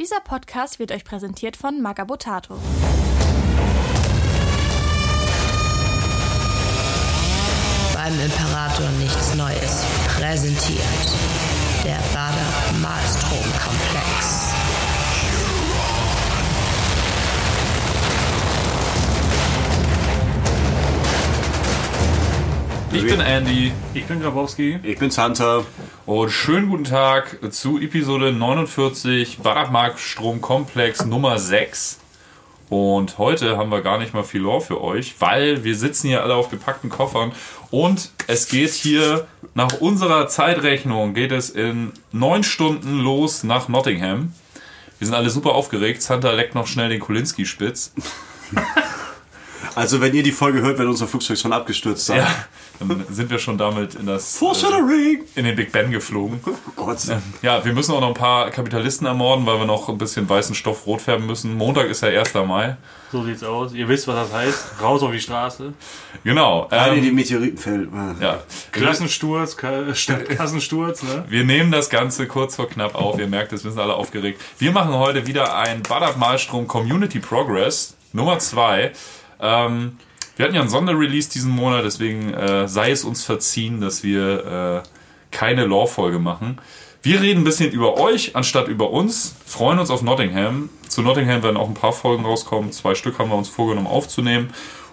Dieser Podcast wird euch präsentiert von Magabotato. Beim Imperator nichts Neues. Präsentiert der Bader Malstrom Komplex. Ich bin Andy Ich bin Grabowski. Ich bin Santa. und schönen guten Tag zu Episode 49 Badabmarkt Stromkomplex Nummer 6. Und heute haben wir gar nicht mal viel Lore für euch, weil wir sitzen hier alle auf gepackten Koffern und es geht hier nach unserer Zeitrechnung geht es in neun Stunden los nach Nottingham. Wir sind alle super aufgeregt. Santa leckt noch schnell den Kolinski-Spitz. Also wenn ihr die Folge hört, wenn unser Flugzeug schon abgestürzt sein. Ja, dann sind wir schon damit in das Foreshadowing! in den Big Ben geflogen. Oh Gott. Ja, wir müssen auch noch ein paar Kapitalisten ermorden, weil wir noch ein bisschen weißen Stoff rot färben müssen. Montag ist ja 1. Mai. So sieht's aus. Ihr wisst, was das heißt. Raus auf die Straße. Genau. Eine, die Ähm, Meteoriten fällt. ja. Klassensturz, Ka Stadt Kassensturz, ne? Wir nehmen das Ganze kurz vor knapp auf. Ihr merkt es, wir sind alle aufgeregt. Wir machen heute wieder ein Badab Malstrom Community Progress Nummer 2. Ähm, wir hatten ja einen Sonderrelease diesen Monat, deswegen äh, sei es uns verziehen, dass wir äh, keine Lore-Folge machen. Wir reden ein bisschen über euch anstatt über uns, freuen uns auf Nottingham. Zu Nottingham werden auch ein paar Folgen rauskommen. Zwei Stück haben wir uns vorgenommen aufzunehmen.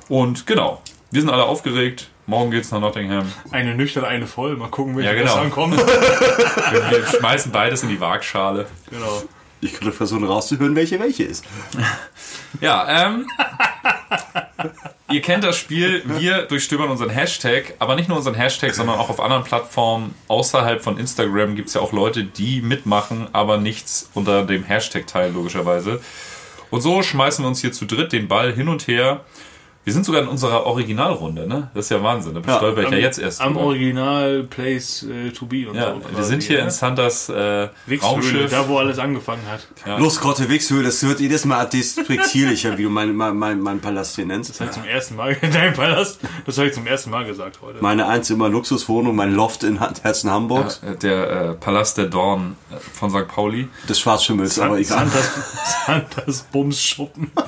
Und genau, wir sind alle aufgeregt. Morgen geht's nach Nottingham. Eine nüchtern, eine voll. Mal gucken, welche Ja, genau. besser ankommt. Wir, wir schmeißen beides in die Waagschale. genau. Ich könnte versuchen rauszuhören, welche welche ist. Ja, ähm. ihr kennt das Spiel. Wir durchstöbern unseren Hashtag, aber nicht nur unseren Hashtag, sondern auch auf anderen Plattformen außerhalb von Instagram gibt es ja auch Leute, die mitmachen, aber nichts unter dem Hashtag teilen, logischerweise. Und so schmeißen wir uns hier zu dritt den Ball hin und her. Wir sind sogar in unserer Originalrunde, ne? Das ist ja Wahnsinn. Da bestolper ich ja jetzt erst. Am drüber. Original Place äh, to be und ja, so. wir sind hier ne? in Santas äh, Wichshöhle, Raumschiff. da wo alles angefangen hat. Ja. Los, Grotte Wixhöhle, das wird jedes Mal despektierlicher, wie du meinen mein, mein, mein Palast hier nennst. Das habe ich zum ersten Mal in deinem Palast. Das habe ich zum ersten Mal gesagt heute. Meine Einzimmer Luxuswohnung, mein Loft in Herzen Hamburgs, Äh, Der äh, Palast der Dorn äh, von St. Pauli. des Schwarzschimmels, aber egal. Santas, Santas Bumsschuppen.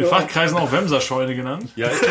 In Fachkreisen auch Wemserscheune genannt. Ja, ich bin,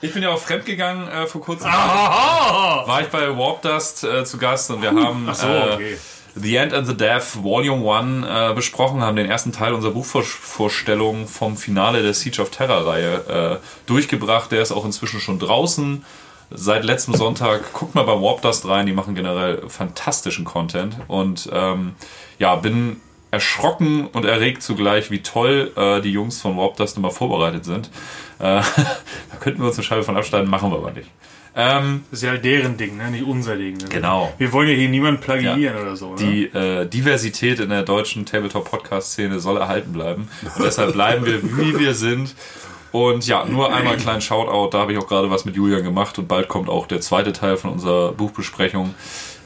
ich bin ja auch fremdgegangen äh, vor kurzem. Aha! War ich bei Warp Dust äh, zu Gast und wir haben Ach so, äh, okay. The End and the Death Volume 1 äh, besprochen, haben den ersten Teil unserer Buchvorstellung vom Finale der Siege of Terror-Reihe äh, durchgebracht. Der ist auch inzwischen schon draußen. Seit letztem Sonntag, guckt mal bei Warp Dust rein, die machen generell fantastischen Content. Und ähm, ja, bin erschrocken und erregt zugleich, wie toll äh, die Jungs von Warp Dust immer vorbereitet sind. Äh, da könnten wir uns eine Scheibe von abschneiden, machen wir aber nicht. Ähm, Das ist ja halt deren Ding, ne? nicht unser Ding. Ne? Genau. Wir wollen ja hier niemanden plagiieren Ja. oder so. Ne? Die äh, Diversität in der deutschen Tabletop-Podcast-Szene soll erhalten bleiben. Und deshalb bleiben wir, wie wir sind. Und ja, nur einmal einen kleinen Shoutout. Da habe ich auch gerade was mit Julian gemacht und bald kommt auch der zweite Teil von unserer Buchbesprechung.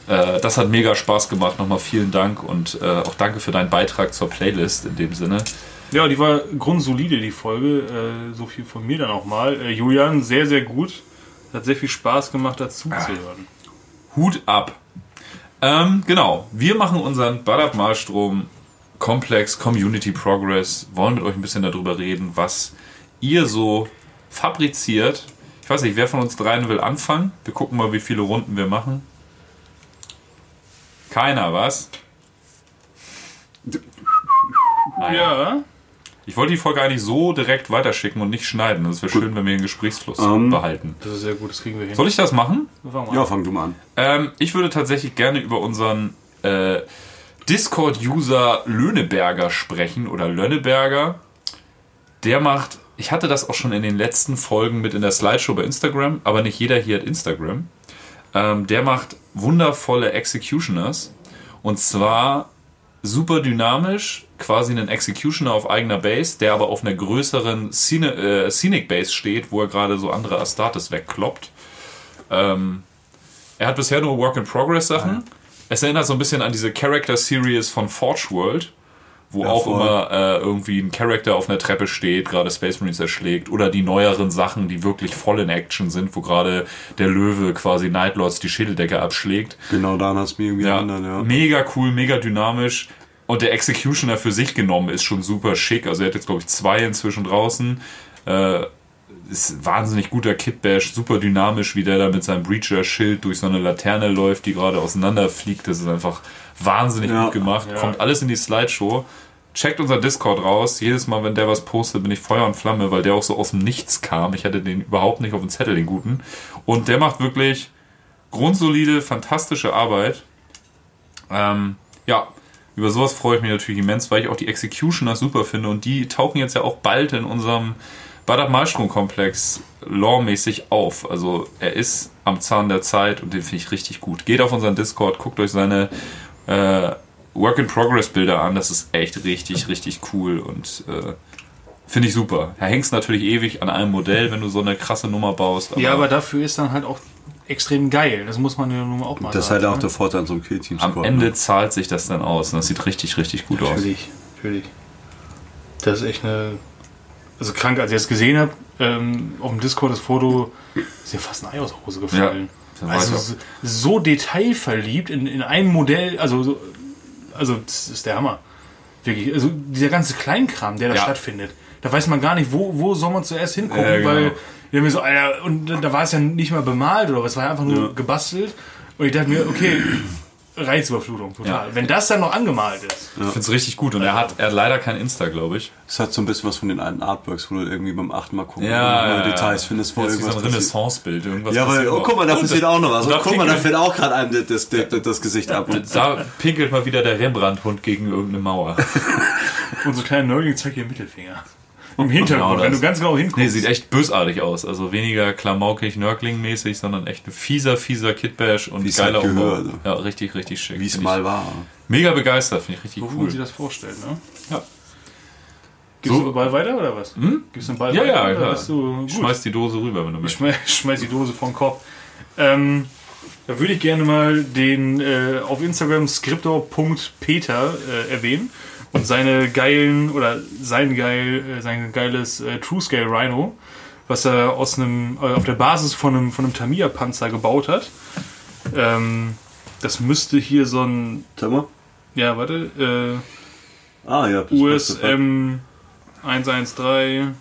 Äh, das hat mega Spaß gemacht. Nochmal vielen Dank und äh, auch danke für deinen Beitrag zur Playlist in dem Sinne. Ja, die war grundsolide, die Folge. Äh, so viel von mir dann auch mal. Äh, Julian, sehr, sehr gut. Hat sehr viel Spaß gemacht, dazu zu hören. Hut ab. Ähm, genau, wir machen unseren Badab Malstrom Komplex Community Progress, wollen mit euch ein bisschen darüber reden, was ihr so fabriziert. Ich weiß nicht, wer von uns dreien will anfangen? Wir gucken mal, wie viele Runden wir machen. Keiner, was? Naja. Ja. Ich wollte die Folge eigentlich so direkt weiterschicken und nicht schneiden. Das wäre schön, wenn wir den Gesprächsfluss behalten. Das ist sehr gut, das kriegen wir hin. Soll ich das machen? Mal Ja, an. fang du mal an. Ähm, ich würde tatsächlich gerne über unseren äh, Discord-User Löhneberger sprechen oder Lönneberger. Der macht, ich hatte das auch schon in den letzten Folgen mit in der Slideshow bei Instagram, aber nicht jeder hier hat Instagram. Ähm, der macht wundervolle Executioners und zwar super dynamisch, quasi einen Executioner auf eigener Base, der aber auf einer größeren Scene, äh, Scenic Base steht, wo er gerade so andere Astartes wegkloppt. Ähm, er hat bisher nur Work-in-Progress-Sachen. Es erinnert so ein bisschen an diese Character-Series von Forge World, wo Ja, auch voll. immer äh, irgendwie ein Charakter auf einer Treppe steht, gerade Space Marines erschlägt, oder die neueren Sachen, die wirklich voll in Action sind, wo gerade der Löwe quasi Nightlords die Schädeldecke abschlägt. Genau daran hast du mich irgendwie Ja, erinnert, ja. mega cool, mega dynamisch. Und der Executioner für sich genommen ist schon super schick. Also er hat jetzt, glaube ich, zwei inzwischen draußen. Äh, ist wahnsinnig guter Kitbash, super dynamisch, wie der da mit seinem Breacher-Schild durch so eine Laterne läuft, die gerade auseinanderfliegt. Das ist einfach wahnsinnig Ja. gut gemacht. Kommt alles in die Slideshow. Checkt unser Discord raus. Jedes Mal, wenn der was postet, bin ich Feuer und Flamme, weil der auch so aus dem Nichts kam. Ich hatte den überhaupt nicht auf dem Zettel, den guten. Und der macht wirklich grundsolide, fantastische Arbeit. Ähm, ja, über sowas freue ich mich natürlich immens, weil ich auch die Executioners super finde und die tauchen jetzt ja auch bald in unserem Badab Malstrom-Komplex lawmäßig auf. Also er ist am Zahn der Zeit und den finde ich richtig gut. Geht auf unseren Discord, guckt euch seine äh, Work-in-Progress-Bilder an. Das ist echt richtig, richtig cool und äh, finde ich super. Da hängst natürlich ewig an einem Modell, wenn du so eine krasse Nummer baust. Ja, aber dafür ist dann halt auch extrem geil. Das muss man ja nun mal auch mal Das ist halt auch der Vorteil an so einem Kill-Team. am Ende zahlt sich das dann aus und das sieht richtig, richtig gut aus. Natürlich, natürlich. Das ist echt eine. Also krank, als ich das gesehen habe, ähm, auf dem Discord das Foto, ist ja fast ein Ei aus der Hose gefallen. Ja, also so, so detailverliebt in, in einem Modell, also, so, also das ist der Hammer. Wirklich, also dieser ganze Kleinkram, der da Ja. stattfindet, da weiß man gar nicht, wo, wo soll man zuerst hingucken, Ja, genau. weil wir haben so, Alter, und da war es ja nicht mal bemalt oder was, es war einfach nur gebastelt. Und ich dachte mir, okay, Reizüberflutung, total. Ja. Wenn das dann noch angemalt ist. Ich finde es richtig gut und er hat, er hat leider kein Insta, glaube ich. Es hat so ein bisschen was von den alten Artworks, wo du irgendwie beim achten Mal gucken Ja, neue ja, Details ja. findest, wo Das ist wie so irgendwas ein. Renaissance-Bild. Irgendwas Ja, weil, oh, guck mal, da Und passiert das- auch noch was. und Oh, guck mal, da pinkelt- fällt auch gerade einem das, das, das, das Gesicht ab. Und Da pinkelt mal wieder der Rembrandt-Hund gegen irgendeine Mauer. Unser kleiner Neuling zeigt hier Mittelfinger. Im Hintergrund, Genau wenn du ganz genau hinguckst. Nee, sieht echt bösartig aus. Also weniger klamaukig, nörkling-mäßig, sondern echt ein fieser, fieser Kitbash und Wie es geiler halt gehört. Ja, richtig, richtig schick. wie es mal war. Mega begeistert, finde ich richtig so wie man sich cool. das vorstellt, ne? Ja. Gibst So- du den Ball weiter oder was? Hm? Gibst du den Ball Ja, weiter? ja, oder klar. bist du gut? Schmeiß die Dose rüber, wenn du Ich möchtest. schmeiß, schmeiß die Dose vom Kopf. Ähm, da würde ich gerne mal den äh, auf Instagram skriptor.peter äh, erwähnen und seine geilen oder sein geil äh, sein geiles äh, True Scale Rhino, was er aus einem äh, auf der Basis von einem von einem Tamiya Panzer gebaut hat. Ähm, das müsste hier so ein mal. ja warte Ah, ja. äh, passt sofort. USM 113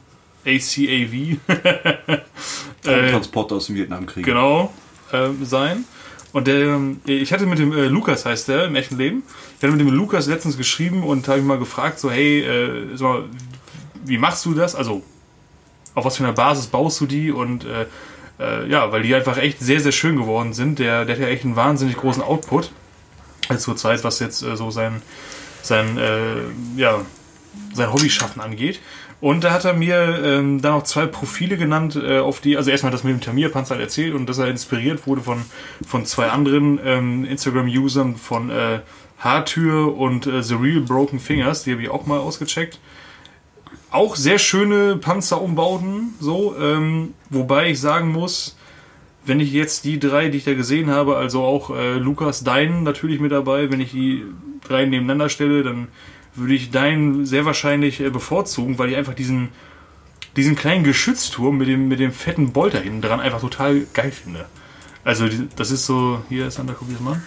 ACAV äh, Transporter aus dem Vietnamkrieg. genau ähm, sein. Und der, ich hatte mit dem äh, Lukas, heißt der im echten Leben, ich hatte mit dem Lukas letztens geschrieben und habe ihn mal gefragt, so, hey, äh, sag mal, wie machst du das? Also, auf was für einer Basis baust du die? Und äh, äh, ja, weil die einfach echt sehr, sehr schön geworden sind. Der, der hat ja echt einen wahnsinnig großen Output zur Zeit, was jetzt äh, so sein, sein, äh, ja, sein Hobbyschaffen angeht. Und da hat er mir ähm, dann auch zwei Profile genannt, äh, auf die, also erstmal das mit dem Tamir-Panzer halt erzählt und dass er inspiriert wurde von, von zwei anderen ähm, Instagram-Usern von äh, Haartür und äh, The Real Broken Fingers, die habe ich auch mal ausgecheckt. Auch sehr schöne Panzerumbauten, so, ähm, wobei ich sagen muss, wenn ich jetzt die drei, die ich da gesehen habe, also auch äh, Lukas Dein natürlich mit dabei, wenn ich die drei nebeneinander stelle, dann würde ich Dein sehr wahrscheinlich äh, bevorzugen, weil ich einfach diesen, diesen kleinen Geschützturm mit dem, mit dem fetten Bolter hinten dran einfach total geil finde. Also das ist so, hier ist Sander, guck das mal.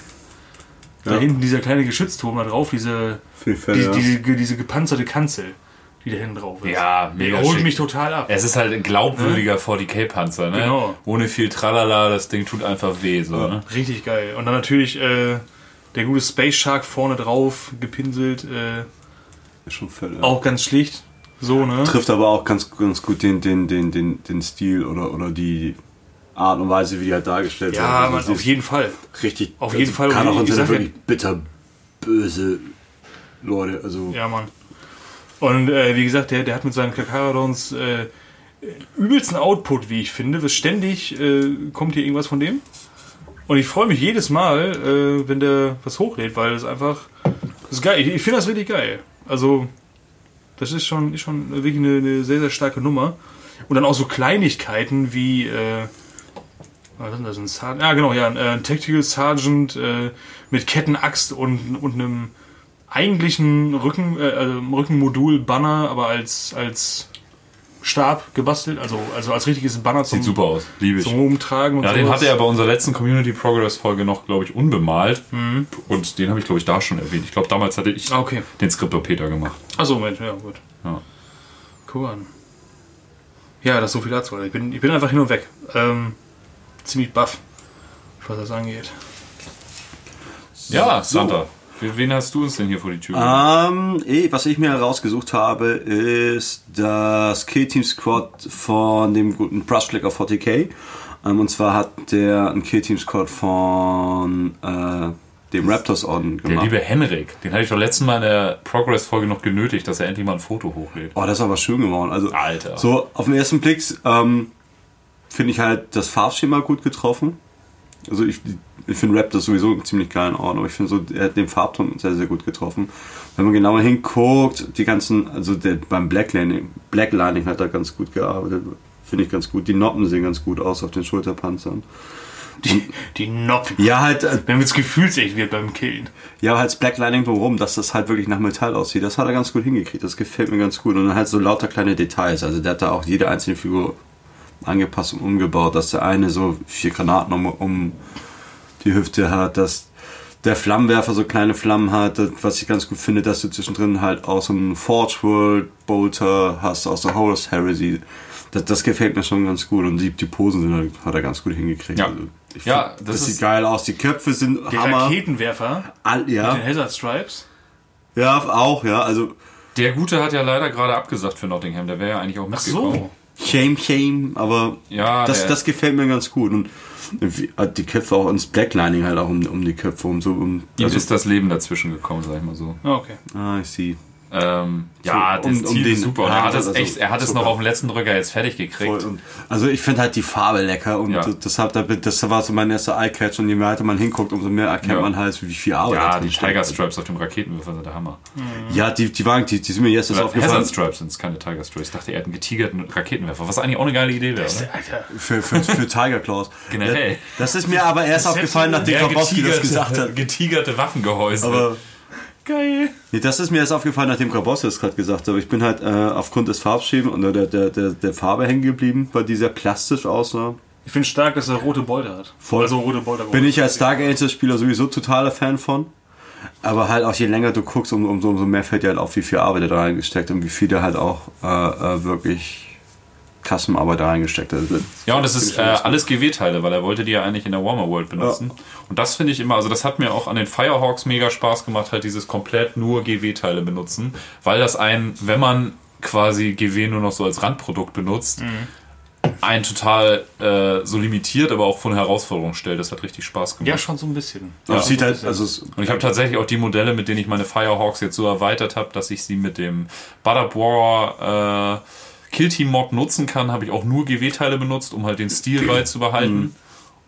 Da Ja. hinten dieser kleine Geschützturm da drauf, diese, Fälle, die, ja. diese, diese gepanzerte Kanzel, die da hinten drauf ist. Ja, mega Der holt schick. mich total ab. Es ist halt ein glaubwürdiger 40k-Panzer, ne? Genau. Ohne viel Tralala, das Ding tut einfach weh, so, ne? Richtig geil. Und dann natürlich äh, der gute Space Shark vorne drauf, gepinselt, äh, Ist schon Fälle. auch ganz schlicht. So, ne? Trifft aber auch ganz, ganz gut den, den, den, den, den Stil oder, oder die Art und Weise, wie die halt dargestellt Ja, werden. man, Also auf jeden Fall. Richtig. auf jeden Fall. Kann auch ja- wirklich bitter böse Leute. Also Ja, Mann. Und äh, wie gesagt, der, der hat mit seinen Kakaradons äh, übelsten Output, wie ich finde. Was ständig äh, kommt hier irgendwas von dem. Und ich freue mich jedes Mal, äh, wenn der was hochlädt, weil das einfach. Das ist geil. Ich, ich finde das richtig geil. Also, das ist schon, ist schon wirklich eine, eine sehr, sehr starke Nummer. Und dann auch so Kleinigkeiten wie. Äh, was ist denn das? Ein Sergeant? Ja, genau, ja. Ein, äh, ein Tactical Sergeant äh, mit Kettenaxt und, und einem eigentlichen Rücken, äh, also Rückenmodul Banner, aber als, als Stab gebastelt, also, also als richtiges Banner zum, Sieht super aus. Liebe ich. zum Rumtragen und Ja, den sowas. hatte er bei unserer letzten Community Progress Folge noch, glaube ich, unbemalt. Und den habe ich, glaube ich, da schon erwähnt. Ich glaube, damals hatte ich Ah, okay. den Skriptopeter gemacht. Achso, Mensch, ja, gut. Ja. Guck an. Ja, das ist so viel dazu. Ich bin, ich bin einfach hin und weg. Ähm, ziemlich baff, was das angeht. Ja, Santa. Für wen hast du uns denn hier vor die Tür? Ähm, eh, was ich mir herausgesucht habe, ist das Kill-Team Squad von dem guten Brushflicker 40k. Ähm, und zwar hat der ein Kill-Team Squad von äh, dem Raptors Orden Der gemacht. liebe Henrik. Den hatte ich doch letzten Mal in der Progress-Folge noch genötigt, dass er endlich mal ein Foto hochlädt. Oh, das ist aber schön geworden. Also, Alter. So, auf den ersten Blick ähm, finde ich halt das Farbschema gut getroffen. Also ich, ich finde Raptors sowieso einen ziemlich geilen Ort, aber ich finde so, er hat den Farbton sehr, sehr gut getroffen. Wenn man genauer hinguckt, die ganzen, also der, beim Blacklining, Blacklining hat er ganz gut gearbeitet. Finde ich ganz gut. Die Noppen sehen ganz gut aus auf den Schulterpanzern. Die, die Noppen. Ja, halt, äh, Wenn es gefühlsecht wird beim Killen. ja, halt das Blacklining drumherum, dass das halt wirklich nach Metall aussieht. Das hat er ganz gut hingekriegt. Das gefällt mir ganz gut. Und dann halt so lauter kleine Details. Also der hat da auch jede einzelne Figur angepasst und umgebaut, dass der eine so vier Granaten um, um die Hüfte hat, dass der Flammenwerfer so kleine Flammen hat, was ich ganz gut finde, dass du zwischendrin halt auch so einen Forge World Bolter hast aus der Horus Heresy. Das, das gefällt mir schon ganz gut und die, die Posen sind, halt- hat er ganz gut hingekriegt. Ja. Also Ja, find, das das, sieht geil aus. Die Köpfe sind Der Hammer. Raketenwerfer All, mit den ja, Hazard Stripes. ja, auch, ja. Also Der Gute hat ja leider gerade abgesagt für Nottingham. Der wäre ja eigentlich auch Ach mitgekommen. so. Shame, Shame, aber Ja, das, das gefällt mir ganz gut. Und wie- die Köpfe auch ins Blacklining halt auch um, um die Köpfe um so um. Ihm Also, ist das Leben dazwischen gekommen, sag ich mal so. Ah, Okay. ah, ich sehe. Ähm, ja, So, das um- um Ziel den ist super. Und er hat es also echt, er hat es noch auf den letzten Drücker jetzt fertig gekriegt. Und, also ich finde halt die Farbe lecker und Ja. deshalb, das war so mein erster Eye-Catch und je weiter man hinguckt, umso mehr erkennt Ja. man halt, wie viel Arbeit Ja, da die. Tiger Stripes auf dem Raketenwerfer sind der Hammer. Ja, die, die waren, die, die sind mir jetzt erst aufgefallen. Hazard Stripes sind es, keine Tiger Stripes. Ich dachte, er hat einen getigerten Raketenwerfer, was eigentlich auch eine geile Idee wäre. Für, für, für Tiger Claws. Generell. Das ist mir aber erst Das aufgefallen, nachdem Grabowski das gesagt hat. getigerte Waffengehäuse. Aber Geil. Nee, das ist mir erst aufgefallen, nachdem Grabowski das gerade gesagt hat. Aber ich bin halt äh, aufgrund des Farbschämen und der, der, der, der Farbe hängen geblieben, weil die sehr plastisch aussah. Ich finde stark, dass er rote Bolter hat. Voll. Also rote Bolter. Bin ich als Dark Ages Spieler sowieso totaler Fan von. Aber halt auch je länger du guckst, um, umso, umso mehr fällt dir halt auf, wie viel Arbeit er da reingesteckt und wie viel der halt auch äh, äh, wirklich Kassenarbeit da reingesteckt hat. Ja, und das ist äh, alles GW-Teile, weil er wollte die ja eigentlich in der Warmer World benutzen. Und das finde ich immer, also das hat mir auch an den Firehawks mega Spaß gemacht, halt dieses komplett nur GW-Teile benutzen, weil das ein, wenn man quasi GW nur noch so als Randprodukt benutzt, ein total äh, so limitiert, aber auch von Herausforderungen stellt. Das hat richtig Spaß gemacht. Ja, schon so ein bisschen. Es sieht so ein halt, also Und ich habe tatsächlich auch die Modelle, mit denen ich meine Firehawks jetzt so erweitert habe, dass ich sie mit dem Badabora äh, Killteam-Mod nutzen kann, habe ich auch nur GW-Teile benutzt, um halt den Stil beizubehalten.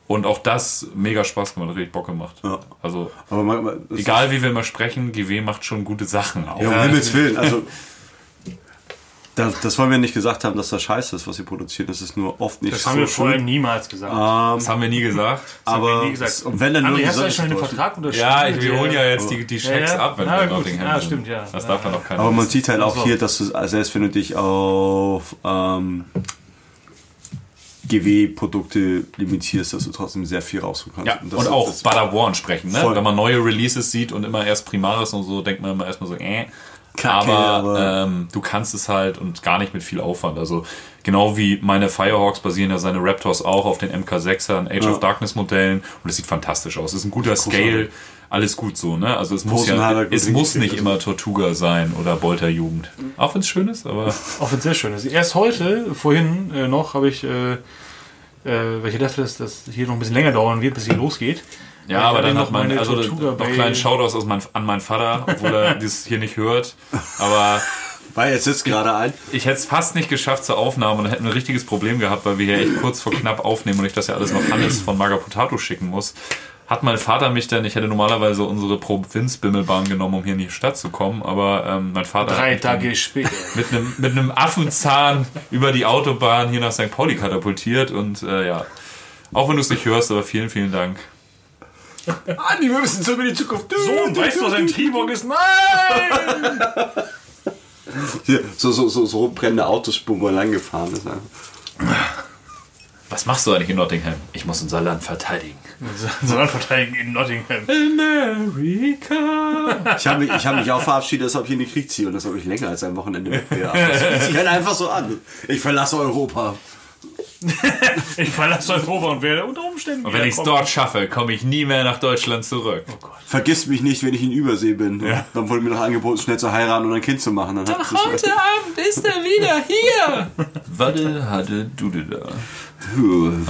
Und auch das mega Spaß gemacht, richtig Bock gemacht. Ja. Also, man, man, egal wie wir mal sprechen, GW macht schon gute Sachen. Auch. Ja, um Himmels Willen. Also, das, das wollen wir nicht gesagt haben, dass das scheiße ist, was sie produzieren. Das ist nur oft nicht das so haben wir schön. vorhin niemals gesagt. Das haben wir nie gesagt. Das haben wir aber nie gesagt. es- und wenn dann nur André, hast du schon täuscht. Vertrag unterschrieben? Ja, ich, wir holen ja jetzt die, die Schecks Ja, ja. ab, wenn Na wir gut. Nottingham Ja, sind. stimmt, ja. Das Ja, darf ja. noch keiner Aber man sieht halt auch hier, dass du, also selbst wenn du dich auf ähm, GW-Produkte limitierst, dass du trotzdem sehr viel rausholen kannst. Ja, das und ist- auch das- Badawan sprechen, ne? Voll. Wenn man neue Releases sieht und immer erst Primaris und so, denkt man immer erstmal so, äh. Kacke, aber aber- ähm, du kannst es halt und gar nicht mit viel Aufwand. Also genau wie meine Firehawks basieren ja seine Raptors auch auf den MK6ern, Age Ja. of Darkness Modellen und es sieht fantastisch aus. Es ist ein guter Scale, alles gut so, ne? Also es muss ja, es muss nicht immer Tortuga sein oder Bolter Jugend. Auch wenn es schön ist, aber Auch wenn es sehr schön ist. Erst heute, vorhin äh, noch, habe ich, äh, äh, weil ich dachte, dass das hier noch ein bisschen länger dauern wird, bis hier losgeht. Ja, aber dann noch hat man meine also Tortuga noch kleinen Shoutouts aus mein, an meinen Vater, obwohl er das hier nicht hört. Aber Weil jetzt sitzt gerade ein. ich hätte es fast nicht geschafft zur Aufnahme und dann hätten wir ein richtiges Problem gehabt, weil wir hier echt kurz vor knapp aufnehmen und ich das ja alles noch Hannes von Magapotato schicken muss. Hat mein Vater mich dann, ich hätte normalerweise unsere Provinzbimmelbahn genommen, um hier in die Stadt zu kommen, aber ähm, mein Vater hat Drei Tage später. mit einem, mit einem Affenzahn über die Autobahn hier nach St. Pauli katapultiert und äh, ja, auch wenn du es nicht hörst, aber vielen, vielen Dank. Andi, wir müssen zurück in die Zukunft. Sohn, weißt du, was ein T-Bog ist? Nein! Hier, so, so, so, so brennende Autos, wo man lang gefahren ist. Was machst du eigentlich in Nottingham? Ich muss unser Land verteidigen. Sondern verteidigen in Nottingham. America. Ich habe mich, ich hab mich auch verabschiedet, als ob ich in den Krieg ziehe und das habe ich länger als ein Wochenende sich halt einfach so an. Ich verlasse Europa. Ich verlasse Europa und werde unter Umständen Und wenn ich es dort schaffe, komme ich nie mehr nach Deutschland zurück. Vergiss mich nicht, wenn ich in Übersee bin. Dann wurde mir noch angeboten, schnell zu heiraten und ein Kind zu machen. Dann hat das Abend ist er wieder hier. Wadde, hatte, dude da.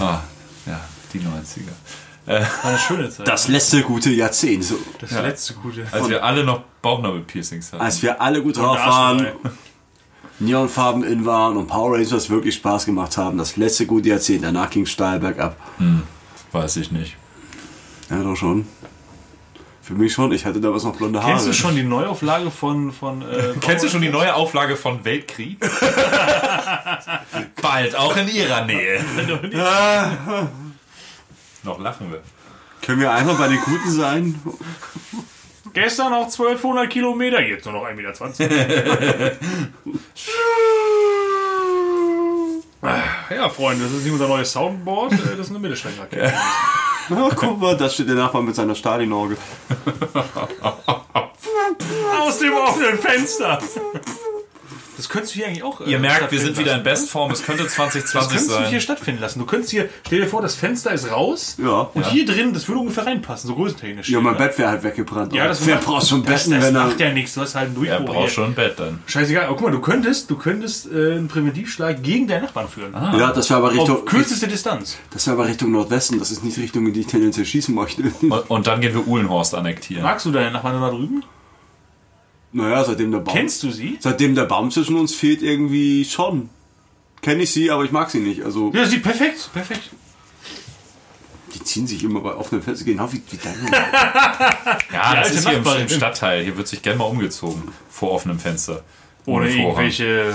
Ah, ja, die 90er. War eine schöne Zeit. das letzte gute Jahrzehnt. So. das letzte gute. Als wir alle noch Bauchnabelpiercings hatten. Als wir alle gut drauf waren, Neonfarben in waren und Power Rangers wirklich Spaß gemacht haben. Das letzte gute Jahrzehnt. Danach ging es steil bergab. Weiß ich nicht. Ja, doch schon. Für mich schon. Ich hatte damals noch blonde Haare. Kennst du schon die Neuauflage von. von äh, Kennst du schon die neue Auflage von Weltkrieg? Bald, auch in ihrer Nähe. Noch lachen wir. Können wir einmal bei den Guten sein? Gestern auf 1200 Kilometer, jetzt nur noch 1,20 Meter. ja, Freunde, das ist nicht unser neues Soundboard, äh, das ist eine Mittelstreckenrakete. Oh, guck mal, da steht der Nachbar mit seiner Stalinorgel. Aus dem offenen Fenster. Das könntest du hier eigentlich auch. äh, Ihr merkt, wir sind wieder in. Bestform. Es könnte Das 2020 könntest du hier sein. stattfinden lassen. Du könntest hier, stell dir vor, das Fenster ist raus Ja. und hier drin, das würde ungefähr reinpassen, so größentechnisch. Ja, mein Bett wäre halt weggebrannt. Ja, das Wer braucht schon das, Betten, das wenn er... macht ja nichts, du hast halt einen Er Durchbruch. braucht hier. schon ein Bett dann. Scheißegal, aber guck mal, du könntest, du könntest äh, einen Präventivschlag gegen deinen Nachbarn führen. Ja, das wäre aber Richtung... Auf kürzeste Distanz. Das wäre aber Richtung Nordwesten. Das ist nicht die Richtung, in die ich tendenziell schießen möchte. Und, und dann gehen wir Uhlenhorst annektieren. Magst du deine Nachbarn da drüben? Naja, seitdem der Baum... Kennst du sie? Seitdem der Baum zwischen uns fehlt, irgendwie schon. Kenne ich sie, aber ich mag sie nicht. Also, Ja, sie perfekt, perfekt. die ziehen sich immer bei offenen Fenstern, genau wie, wie deine. Ja, das ist hier im, im Stadtteil. Hier wird sich gerne mal umgezogen. Vor offenem Fenster. Ohne irgendwelche,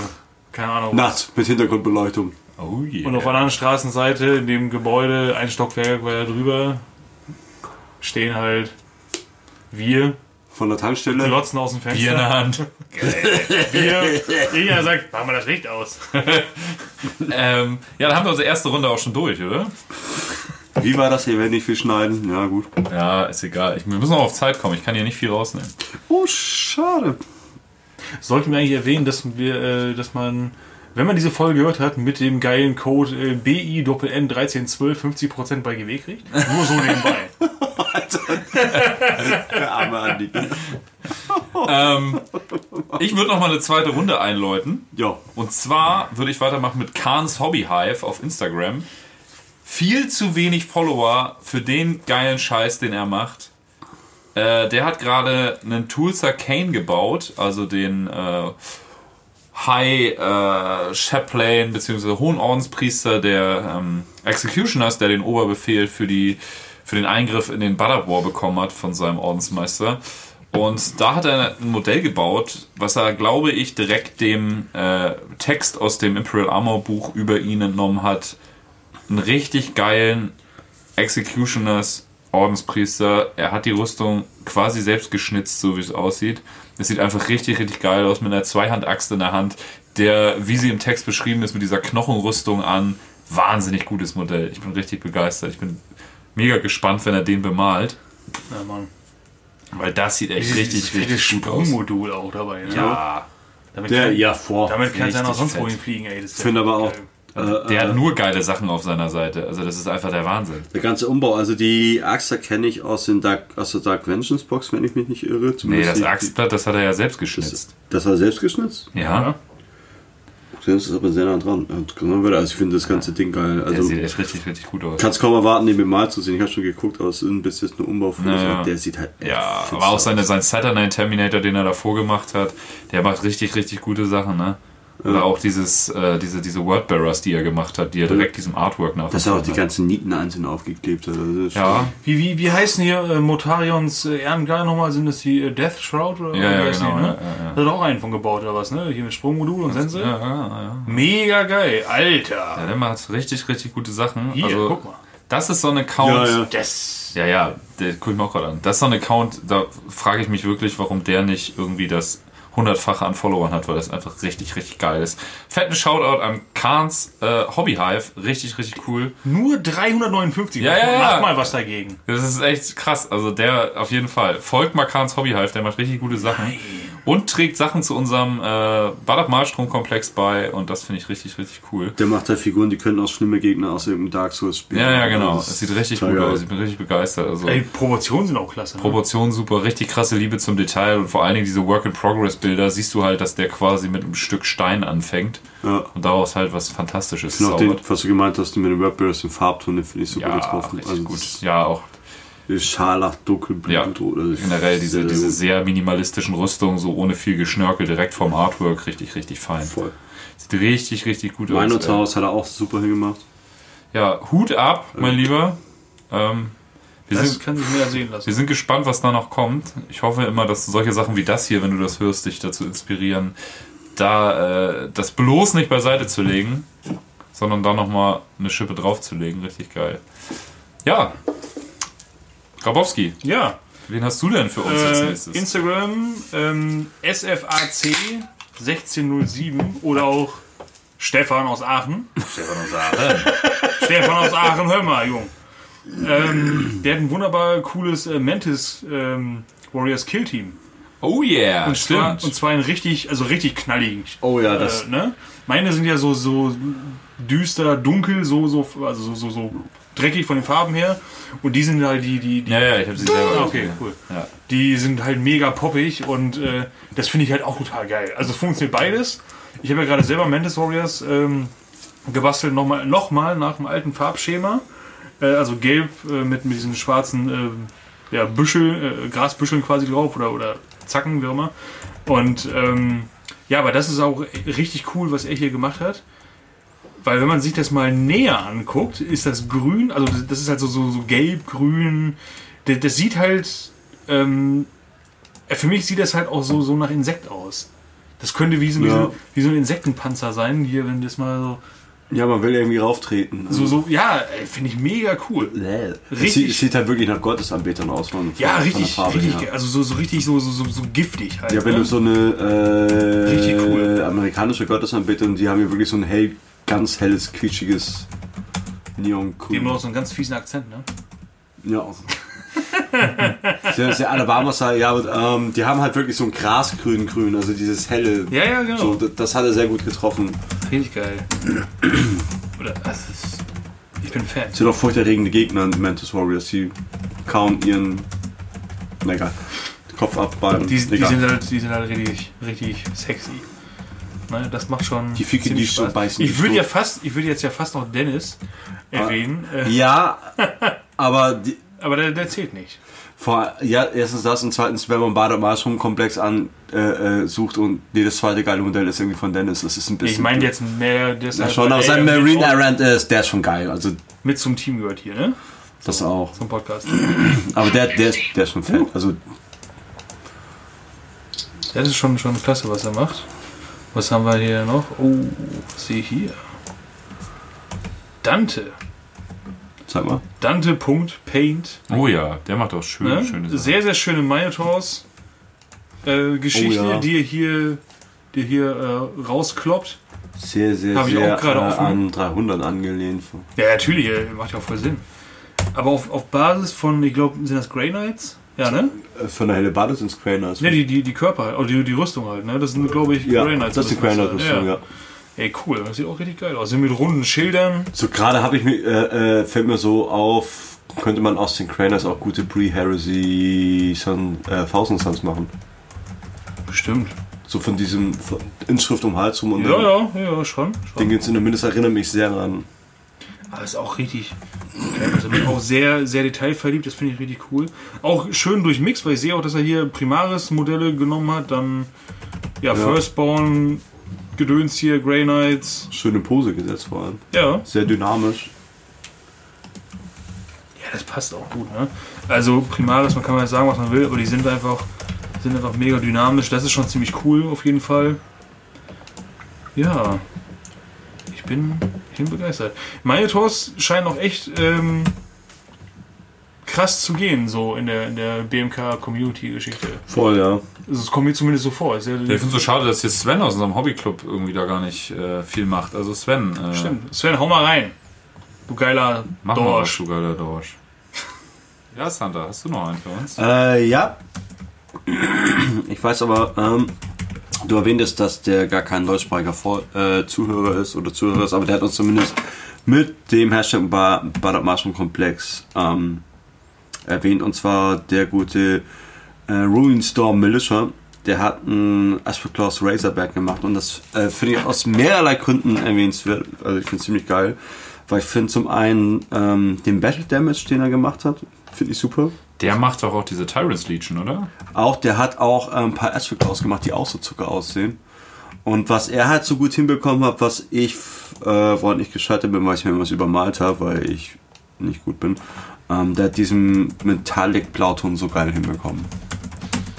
keine Ahnung. Nacht mit Hintergrundbeleuchtung. Oh yeah. Und auf der anderen Straßenseite, in dem Gebäude, ein Stockwerk weiter drüber, stehen halt wir, Von der Tankstelle. glotzen aus dem Fenster. Bier in der Hand. Wir. Irgendwer sagt, mach mal das Licht aus. ähm, ja, dann haben wir unsere erste Runde auch schon durch, oder? Wie war das hier, wenn nicht viel schneiden? Ja, gut. Ja, ist egal. Ich, wir müssen auch auf Zeit kommen. Ich kann hier nicht viel rausnehmen. Oh, schade. Sollten wir eigentlich erwähnen, dass wir, äh, dass man, wenn man diese Folge gehört hat, mit dem geilen Code äh, BIN 1312 50% bei GW kriegt? Nur so nebenbei. Der arme Andi. ähm, ich würde noch mal eine zweite Runde einläuten. Ja. Und zwar würde ich weitermachen mit Kahns Hobby Hive auf Instagram. Viel zu wenig Follower für den geilen Scheiß, den er macht. Äh, der hat gerade einen Tulsa Kane gebaut, also den äh, High äh, Chaplain bzw. Hohen Ordenspriester der ähm, Executioners, der den Oberbefehl für, die, für den Eingriff in den Badab War bekommen hat von seinem Ordensmeister. Und da hat er ein Modell gebaut, was er, glaube ich, direkt dem äh, Text aus dem Imperial Armor Buch über ihn entnommen hat. Einen richtig geilen Executioners Ordenspriester. Er hat die Rüstung quasi selbst geschnitzt, so wie es aussieht. Es sieht einfach richtig, richtig geil aus mit einer Zweihandaxt in der Hand, der, wie sie im Text beschrieben ist, mit dieser Knochenrüstung an. Wahnsinnig gutes Modell. Ich bin richtig begeistert. Ich bin mega gespannt, wenn er den bemalt. Ja, Mann. Weil das sieht echt richtig, richtig gut aus. Sprungmodul auch dabei. Ne? Ja. Damit Der, kann, ja, vor. damit kann seiner richtig sonst wohin fliegen, ey. Das Ich finde ja aber auch, äh, Der äh, hat nur geile Sachen auf seiner Seite. Also das ist einfach der Wahnsinn. der ganze Umbau, also die Axt kenne ich aus, den Dark, aus der Dark Vengeance Box, wenn ich mich nicht irre. Nee, Zumindest das die- Axtblatt, das hat er ja selbst Das, geschnitzt. das war selbst geschnitzt? Ja, Das ist aber sehr nah dran. Wird, Also ich finde das ganze Ding geil. der Also sieht echt richtig, richtig gut aus. kannst kaum erwarten, den bemalt zu sehen. Ich habe schon geguckt, aber es ist ein bisschen ein Umbau von Ja. Der sieht halt Ja, aber auch aus. seine, sein Saturday Terminator, den er davor gemacht hat, der macht richtig, richtig gute Sachen, ne? Oder auch dieses, äh, diese, diese Wordbearers, die er gemacht hat, die er direkt diesem Artwork nach. Dass er auch die ganzen Nieten einzeln aufgeklebt hat. Also Ja, Wie, wie, wie heißen hier äh, Motarions äh, Ehrengeil nochmal? Sind das die äh, Death Shroud? Oder Ja, ja, genau, Die, ne? ja, ja, ja. Da hat er auch einen von gebaut oder was, ne? Hier mit Sprungmodul und Sense. ja, ja, ja. Mega geil. Alter. Ja, der macht richtig, richtig gute Sachen. Hier, also, guck mal. Das ist so ein Account. Ja, ja. Das. Ja, ja, der gucke ich mir auch gerade an. Das ist so ein Account, da frage ich mich wirklich, warum der nicht irgendwie das hundertfache an Followern hat, weil das einfach richtig, richtig geil ist. Fetten Shoutout an Kahns äh, Hobbyhive. Richtig, richtig cool. Nur 359. Ja, ja, ja. Mach mal was dagegen. Das ist echt krass. Also der auf jeden Fall. Folgt mal Kahns Hobbyhive, der macht richtig gute Sachen. Und trägt Sachen zu unserem äh, Badab Malstrom-Komplex bei und das finde ich richtig, richtig cool. Der macht halt Figuren, die können auch schlimme Gegner aus irgendeinem Dark Souls spielen. Ja, ja, genau. Das Es sieht richtig gut geil. aus. Ich bin richtig begeistert. Also Ey, Proportionen sind auch klasse. Ne? Proportionen super, richtig krasse Liebe zum Detail und vor allen Dingen diese Work-in-Progress-Bilder siehst du halt, dass der quasi mit einem Stück Stein anfängt Ja. und daraus halt was Fantastisches auch den, zaubert. was du gemeint hast, mit den Wordbearers, den Farbton, den finde ich super Ja, getroffen. Also gut. Ja, auch Scharlach, dunkelblut Ja, oder generell diese, sehr, diese sehr minimalistischen Rüstungen, so ohne viel Geschnörkel, direkt vom Artwork, richtig, richtig fein. voll. Sieht richtig, richtig gut aus. Minotaurus hat er auch super hingemacht. Ja, Hut ab, mein Lieber. Ähm, wir, Das sind, kann sich mehr sehen lassen. wir sind gespannt, was da noch kommt. Ich hoffe immer, dass solche Sachen wie das hier, wenn du das hörst, dich dazu inspirieren, da äh, das bloß nicht beiseite zu legen, sondern da nochmal eine Schippe draufzulegen. Richtig geil. Ja. Grabowski, Ja. wen hast du denn für uns als Äh, nächstes? Instagram ähm, SFAC 1607 oder auch Stefan aus Aachen. Stefan aus Aachen. Stefan aus Aachen, hör mal, Jung. Ähm, der hat ein wunderbar cooles äh, Mantis ähm, Warriors Kill Team. Oh yeah, Und zwar, stimmt. und zwar ein richtig, also richtig knallig. Oh ja, das. Äh, ne? Meine sind ja so, so düster, dunkel, so, so, also so, so, so dreckig von den Farben her. Und die sind halt die, die, die ja, ja, ich habe sie selber Ah, okay, gesehen. cool. Ja. Die sind halt mega poppig und äh, das finde ich halt auch total geil. Also funktioniert beides. Ich habe ja gerade selber Mantis Warriors ähm, gebastelt, nochmal noch mal nach dem alten Farbschema. Äh, also gelb äh, mit, mit diesen schwarzen äh, ja, Büschel, äh, Grasbüscheln quasi drauf oder, oder Zacken, wie auch immer. Und ähm, ja, aber das ist auch richtig cool, was er hier gemacht hat. Weil wenn man sich das mal näher anguckt, ist das grün, also das- ist halt so, so, so gelb, grün. Das, das sieht halt, ähm, äh, für mich sieht das halt auch so, so nach Insekt aus. Das könnte wie so, wie, Ja. so, wie so ein Insektenpanzer sein, hier, wenn das mal so, Ja, man will irgendwie rauftreten. so, so ja, finde ich mega cool. Es Richtig. sieht, es sieht halt wirklich nach Gottesanbetern aus. Von, Ja, von richtig, Farbe richtig, her. also so, so richtig so, so, so, so giftig halt. Ja, wenn ne? du so eine äh, Richtig cool. amerikanische Gottesanbeterin, die haben ja wirklich so ein hell, ganz helles, quietschiges Die haben Neongrün. auch so einen ganz fiesen Akzent, ne? Ja. auch. sehr, sehr Alabama-Style, ja, aber ähm, die haben halt wirklich so ein Grasgrün-Grün, also dieses helle. Ja, ja, genau. So, das, das hat er sehr gut getroffen. Richtig geil. Oder, das ist, ich bin Fan. Es sind auch furchterregende Gegner, die Mantis Warriors, die kaum ihren. Na egal. Kopf ab beim. Die, die, sind halt, die sind halt richtig, richtig sexy. Ne, das macht schon. Die Ficke, die so Spaß. beißen, Ich würde so- ja fast, ich würde jetzt ja fast noch Dennis erwähnen, äh, Ja, aber die, aber der, der zählt nicht. Vor, ja, erstens das und zweitens, wenn man Bader Marsrum Komplex an äh, äh, und jedes zweite geile Modell ist irgendwie von Dennis, das ist ein bisschen. Ich meine jetzt mehr, der ist ja, schon aus seinem Marine Errant ist, der ist schon geil, also mit zum Team gehört hier, ne? das auch. Zum Podcast. Aber der, der, ist, der ist schon fett. Also Das ist schon, schon klasse, was er macht. Was haben wir hier noch? Oh, was sehe ich hier? Dante. sag mal. Dante.paint. Oh ja, der macht auch schöne, Ne? schöne Sachen. Sehr, sehr schöne Minotaurs äh, Oh ja. die er hier, die er hier äh, rauskloppt. Sehr, sehr, Hab ich sehr auch gerade äh, offen. an 300 angelehnt. Ja, natürlich, äh, macht ja auch voll Sinn. Aber auf, auf Basis von, ich glaube, sind das Grey Knights? Ja, ne? Äh, Von der Hellebade sind es Craners. Ne, die, die, die Körper, oder die, die Rüstung halt, ne? Das sind, glaube ich, ja, Grey Knights. das ist die oder was Craner Rüstung, ja. Ey, cool, das sieht auch richtig geil aus. Sind mit runden Schildern. So gerade habe ich mir, äh, äh, fällt mir so auf, könnte man aus den Craners auch gute Pre-Heresy Sun, äh, Thousand Suns machen. Bestimmt. So von diesem von Inschrift um den Hals rum und Ja, dann ja, ja, schon. schon. Ding jetzt in der Mindest erinnert mich sehr an. Aber ist auch richtig. Also bin auch sehr, sehr detailverliebt, das finde ich richtig cool. Auch schön durchmixed, weil ich sehe auch, dass er hier Primaris-Modelle genommen hat, dann ja, Firstborn, Gedöns hier, Grey Knights. Schöne Pose gesetzt vor allem. Ja, Sehr dynamisch. ja, das passt auch gut. Ne? Also Primaris, man kann mal sagen, was man will, aber die sind einfach, sind einfach mega dynamisch. Das ist schon ziemlich cool auf jeden Fall. Ja, ich bin, bin begeistert. Minotaurs scheinen auch echt ähm, krass zu gehen, so in der, in der BMK-Community-Geschichte. Voll, ja. Also, es kommt mir zumindest so vor. Ja, ich finde es so schade, dass jetzt Sven aus unserem Hobbyclub irgendwie da gar nicht äh, viel macht. Also Sven, äh, Stimmt. Sven, hau mal rein. Du geiler mach mal was, Dorsch. du geiler Dorsch. Ja, Santa, hast du noch einen für uns? Äh, ja. Ich weiß aber, ähm, du erwähntest, dass der gar kein deutschsprachiger Vor äh, Zuhörer ist oder Zuhörer ist, aber der hat uns zumindest mit dem Hashtag Bar Badat Mushroom Komplex ähm, erwähnt und zwar der gute äh, Ruin Storm Militia. Der hat ein Asperclaws Razorback gemacht und das äh, finde ich aus mehrerlei Gründen erwähnenswert. Also ich finde es ziemlich geil, weil ich finde zum einen ähm, den Battle Damage, den er gemacht hat, finde ich super. Der macht doch auch diese Tyrant's Legion, oder? Auch, der hat auch äh, ein paar Aspects gemacht, die auch so Zucker aussehen. Und was er halt so gut hinbekommen hat, was ich, äh, woran ich gescheitert bin, weil ich mir was übermalt habe, weil ich nicht gut bin, ähm, der hat diesen Metallic Blauton so geil hinbekommen.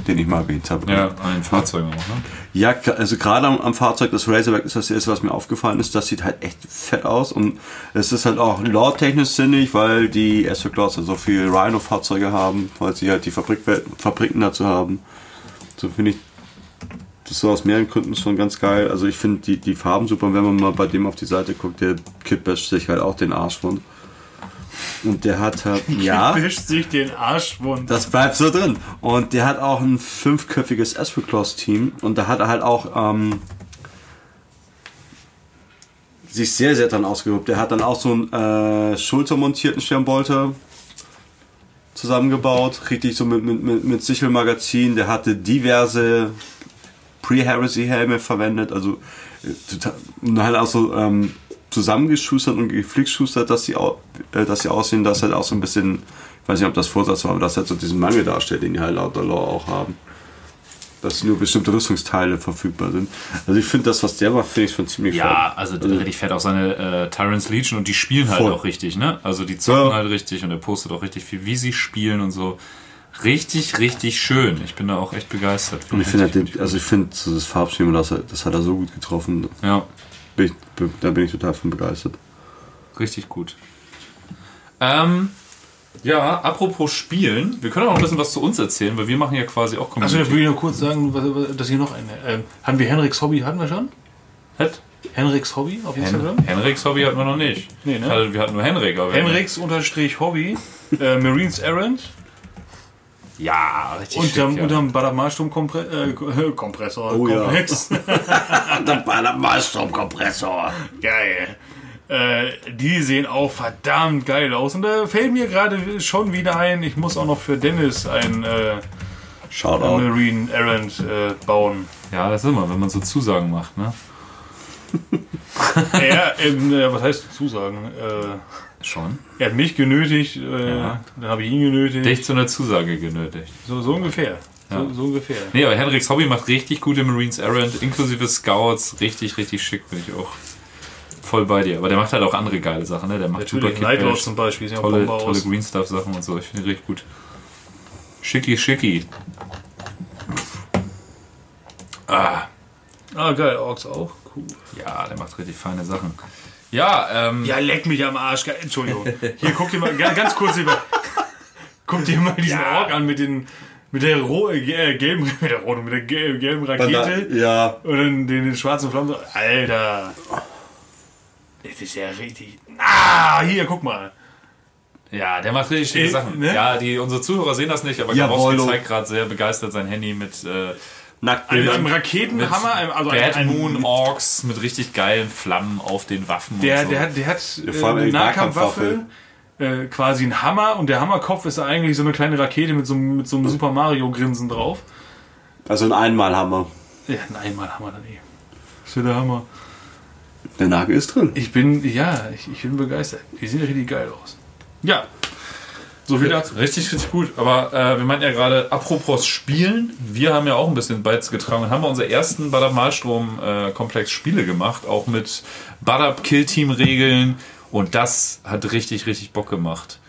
Den ich mal erwähnt habe. Ja, an den Fahrzeugen auch, ne? Ja, also gerade am, am Fahrzeug, das Razorback ist das erste, was mir aufgefallen ist. Das sieht halt echt fett aus und es ist halt auch lore-technisch sinnig, weil die Astro Claws so viel Rhino-Fahrzeuge haben, weil sie halt die Fabrik Fabriken dazu haben. So finde ich das so aus mehreren Gründen schon ganz geil. Also ich finde die, die Farben super. Und wenn man mal bei dem auf die Seite guckt, der Kid basht sich halt auch den Arsch wund. Und der hat halt, ja. Wischt sich den Arsch wund. Das bleibt so drin. Und der hat auch ein fünfköpfiges Asperclaws-Team. Und da hat er halt auch ähm, sich sehr, sehr dran ausgeübt. Der hat dann auch so einen äh, schultermontierten Sternbolter zusammengebaut. Richtig so mit, mit, mit, mit Sichelmagazin. Der hatte diverse Pre-Heresy-Helme verwendet. Also äh, total, und halt auch so ähm, zusammengeschustert und geflickschustert, dass sie, au- äh, dass sie aussehen, dass halt auch so ein bisschen, ich weiß nicht, ob das Vorsatz war, aber das halt so diesen Mangel darstellt, den die halt laut der Lore auch haben. Dass nur bestimmte Rüstungsteile verfügbar sind. Also ich finde das, was der macht, finde ich schon ziemlich Ja, fett. also richtig fett auch seine äh, Tyrant's Legion und die spielen halt Voll. auch richtig, ne? Also die zocken Ja. halt richtig und er postet auch richtig viel, wie sie spielen und so. Richtig, richtig schön. Ich bin da auch echt begeistert. Und ich finde halt, also ich finde so das Farbschema, das, hat- das hat er so gut getroffen. ja, Bin ich, da bin ich total von begeistert. richtig gut. Ähm, ja, apropos Spielen, wir können auch noch ein bisschen was zu uns erzählen, weil wir machen ja quasi auch Also, da Community. will ich noch kurz sagen, was- dass hier noch eine. Ähm, haben wir Henriks Hobby? Hatten wir schon? Hat? Henriks Hobby auf Instagram? Hen Henriks Hobby hatten wir noch nicht. Nee, ne? Also, wir hatten nur Henrik. Aber wir hatten- Henriks unterstrich Hobby. Äh, Marines Errand. Ja, richtig Unterm, schick, ja. unterm Badab-Marsturm äh, Kompressor. Oh ja. Komplex. Der Malstromkompressor. geil. Äh, die sehen auch verdammt geil aus. Und da fällt mir gerade schon wieder ein, ich muss auch noch für Dennis ein äh, Shoutout. Marine Errand äh, bauen. Ja, das ist immer, wenn man so Zusagen macht, ne? er, ähm, äh, was heißt Zusagen? Äh, Schon. er hat mich genötigt, äh, Ja. dann habe ich ihn genötigt. Dich zu einer Zusage genötigt. So, so ungefähr. Ja. So, so ungefähr. Nee, aber Henriks Hobby macht richtig gute Marines Errand, inklusive Scouts. Richtig, richtig schick bin ich auch voll bei dir. Aber der macht halt auch andere geile Sachen, ne? Der macht Natürlich, Kid Nightlord zum Beispiel, auch tolle, tolle aus. Green Stuff Sachen und so. Ich finde ihn richtig gut. Schicki, schicki. Ah, Ah, geil, Orks auch. Cool. ja, der macht richtig feine Sachen. Ja, ähm, Ja, leck mich am Arsch. Entschuldigung. Hier, guck dir mal, ga- ganz kurz über. Guck dir mal diesen Ja. Ork an mit den. Mit der ro äh, gelben, mit der roten, mit der gel- gelben Rakete Ja. und dann den, den schwarzen Flammen. Alter. Das ist ja richtig. Ah, hier, guck mal. ja, der macht richtig schicke Äh, Sachen. ne? Ja, die, unsere Zuhörer sehen das nicht, aber Jawohl. Kowalski zeigt gerade sehr begeistert sein Handy mit äh, Mit einem Nacktbildern. Raketenhammer, einem- also Bad ein, Moon Orks mit richtig geilen Flammen auf den Waffen der, und so. der hat, der hat äh, eine Nahkampfwaffe, äh, quasi ein Hammer und der Hammerkopf ist eigentlich so eine kleine Rakete mit so, einem- mit so einem Super Mario Grinsen drauf. Also ein Einmalhammer. Ja, ein Einmalhammer dann. Das ist der Hammer. Der Nagel ist drin. Ich bin, ja, ich, ich bin begeistert. Die sehen richtig geil aus. Ja. So viel dazu. Richtig, richtig gut. Aber äh, wir meinten ja gerade, apropos Spielen, wir haben ja auch ein bisschen beizugetragen und haben wir unsere ersten Badab Malstrom äh, Komplex Spiele gemacht, auch mit Badab Kill Team Regeln und das hat richtig, richtig Bock gemacht.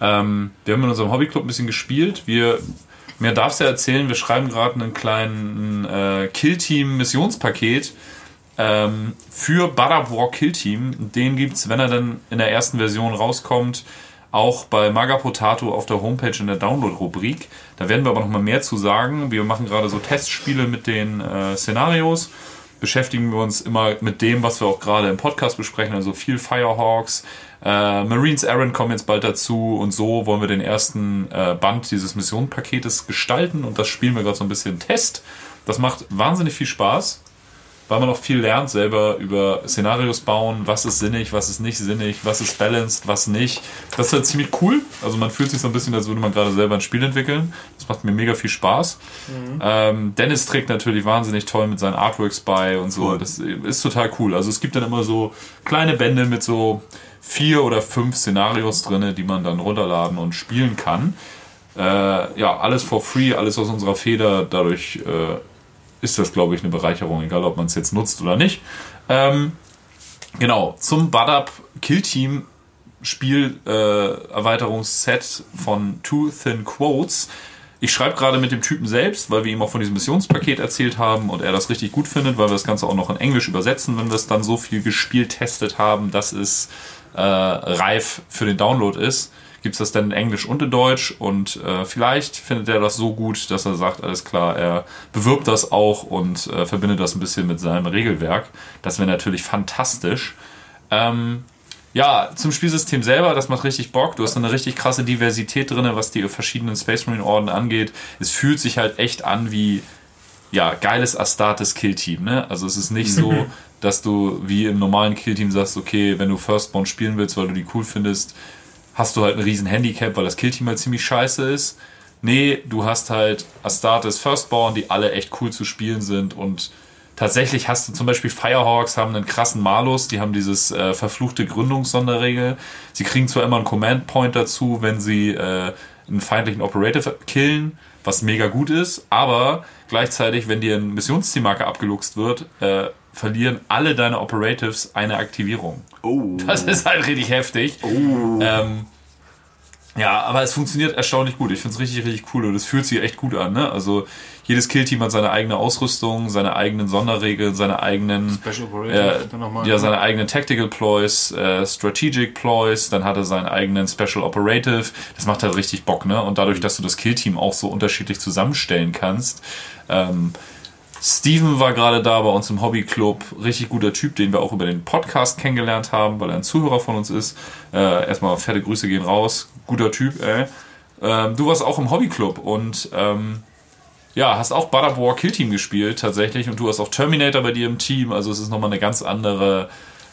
Ähm, wir haben in unserem Hobbyclub ein bisschen gespielt. Wir, mir darfst du ja erzählen, wir schreiben gerade einen kleinen äh, Kill Team Missionspaket ähm, für Badab War Kill Team. Den gibt's, wenn er dann in der ersten Version rauskommt, auch bei Maga Potato auf der Homepage in der Download-Rubrik. Da werden wir aber noch mal mehr zu sagen. Wir machen gerade so Testspiele mit den äh, Szenarios. Beschäftigen wir uns immer mit dem, was wir auch gerade im Podcast besprechen, also viel Firehawks. Äh, Marines Aaron kommen jetzt bald dazu und so wollen wir den ersten äh, Band dieses Missionenpaketes gestalten und das spielen wir gerade so ein bisschen Test. Das macht wahnsinnig viel Spaß weil man auch viel lernt selber über Szenarios bauen, was ist sinnig, was ist nicht sinnig, was ist balanced, was nicht. Das ist halt ziemlich cool. Also man fühlt sich so ein bisschen, als würde man gerade selber ein Spiel entwickeln. Das macht mir mega viel Spaß. Mhm. Ähm, Dennis trägt natürlich wahnsinnig toll mit seinen Artworks bei und so. Cool. Das ist total cool. Also es gibt dann immer so kleine Bände mit so vier oder fünf Szenarios drin, die man dann runterladen und spielen kann. Äh, ja, alles for free, alles aus unserer Feder. Dadurch äh, ist das, glaube ich, eine Bereicherung, egal ob man es jetzt nutzt oder nicht. Ähm, genau, zum Badab Kill Team Spiel äh, Erweiterungsset von Two Thin Quotes. Ich schreibe gerade mit dem Typen selbst, weil wir ihm auch von diesem Missionspaket erzählt haben und er das richtig gut findet, weil wir das Ganze auch noch in Englisch übersetzen, wenn wir es dann so viel gespielt testet haben, dass es äh, reif für den Download ist gibt es das dann in Englisch und in Deutsch und äh, vielleicht findet er das so gut, dass er sagt, alles klar, er bewirbt das auch und äh, verbindet das ein bisschen mit seinem Regelwerk. Das wäre natürlich fantastisch. Ähm, ja, zum Spielsystem selber, das macht richtig Bock. Du hast eine richtig krasse Diversität drin, was die verschiedenen Space Marine Orden angeht. Es fühlt sich halt echt an wie ja, geiles Astartes Killteam, ne? Also es ist nicht so, dass du wie im normalen Killteam sagst, okay, wenn du Firstborn spielen willst, weil du die cool findest, hast du halt ein riesen Handicap, weil das Killteam halt ziemlich scheiße ist. Nee, du hast halt Astartes Firstborn, die alle echt cool zu spielen sind und tatsächlich hast du zum Beispiel Firehawks haben einen krassen Malus, die haben dieses äh, verfluchte Gründungssonderregel. Sie kriegen zwar immer einen Command Point dazu, wenn sie äh, einen feindlichen Operative killen, was mega gut ist, aber gleichzeitig, wenn dir ein Missionszielmarker abgeluchst wird, äh, verlieren alle deine Operatives eine Aktivierung. Oh. Das ist halt richtig heftig. Oh. Ähm, ja, aber es funktioniert erstaunlich gut. Ich finde es richtig, richtig cool und es fühlt sich echt gut an. Ne? Also jedes Killteam hat seine eigene Ausrüstung, seine eigenen Sonderregeln, seine eigenen äh, ja, seine eigenen Tactical Ploys, äh, Strategic Ploys, dann hat er seinen eigenen Special Operative. Das macht halt richtig Bock, ne? Und dadurch, dass du das Killteam auch so unterschiedlich zusammenstellen kannst, ähm, Steven war gerade da bei uns im Hobbyclub. Richtig guter Typ, den wir auch über den Podcast kennengelernt haben, weil er ein Zuhörer von uns ist. Äh, erstmal fette Grüße gehen raus. Guter Typ, ey. Ähm, du warst auch im Hobbyclub und ähm, ja, hast auch Butter War Kill Team gespielt tatsächlich und du hast auch Terminator bei dir im Team. Also es ist nochmal eine ganz andere,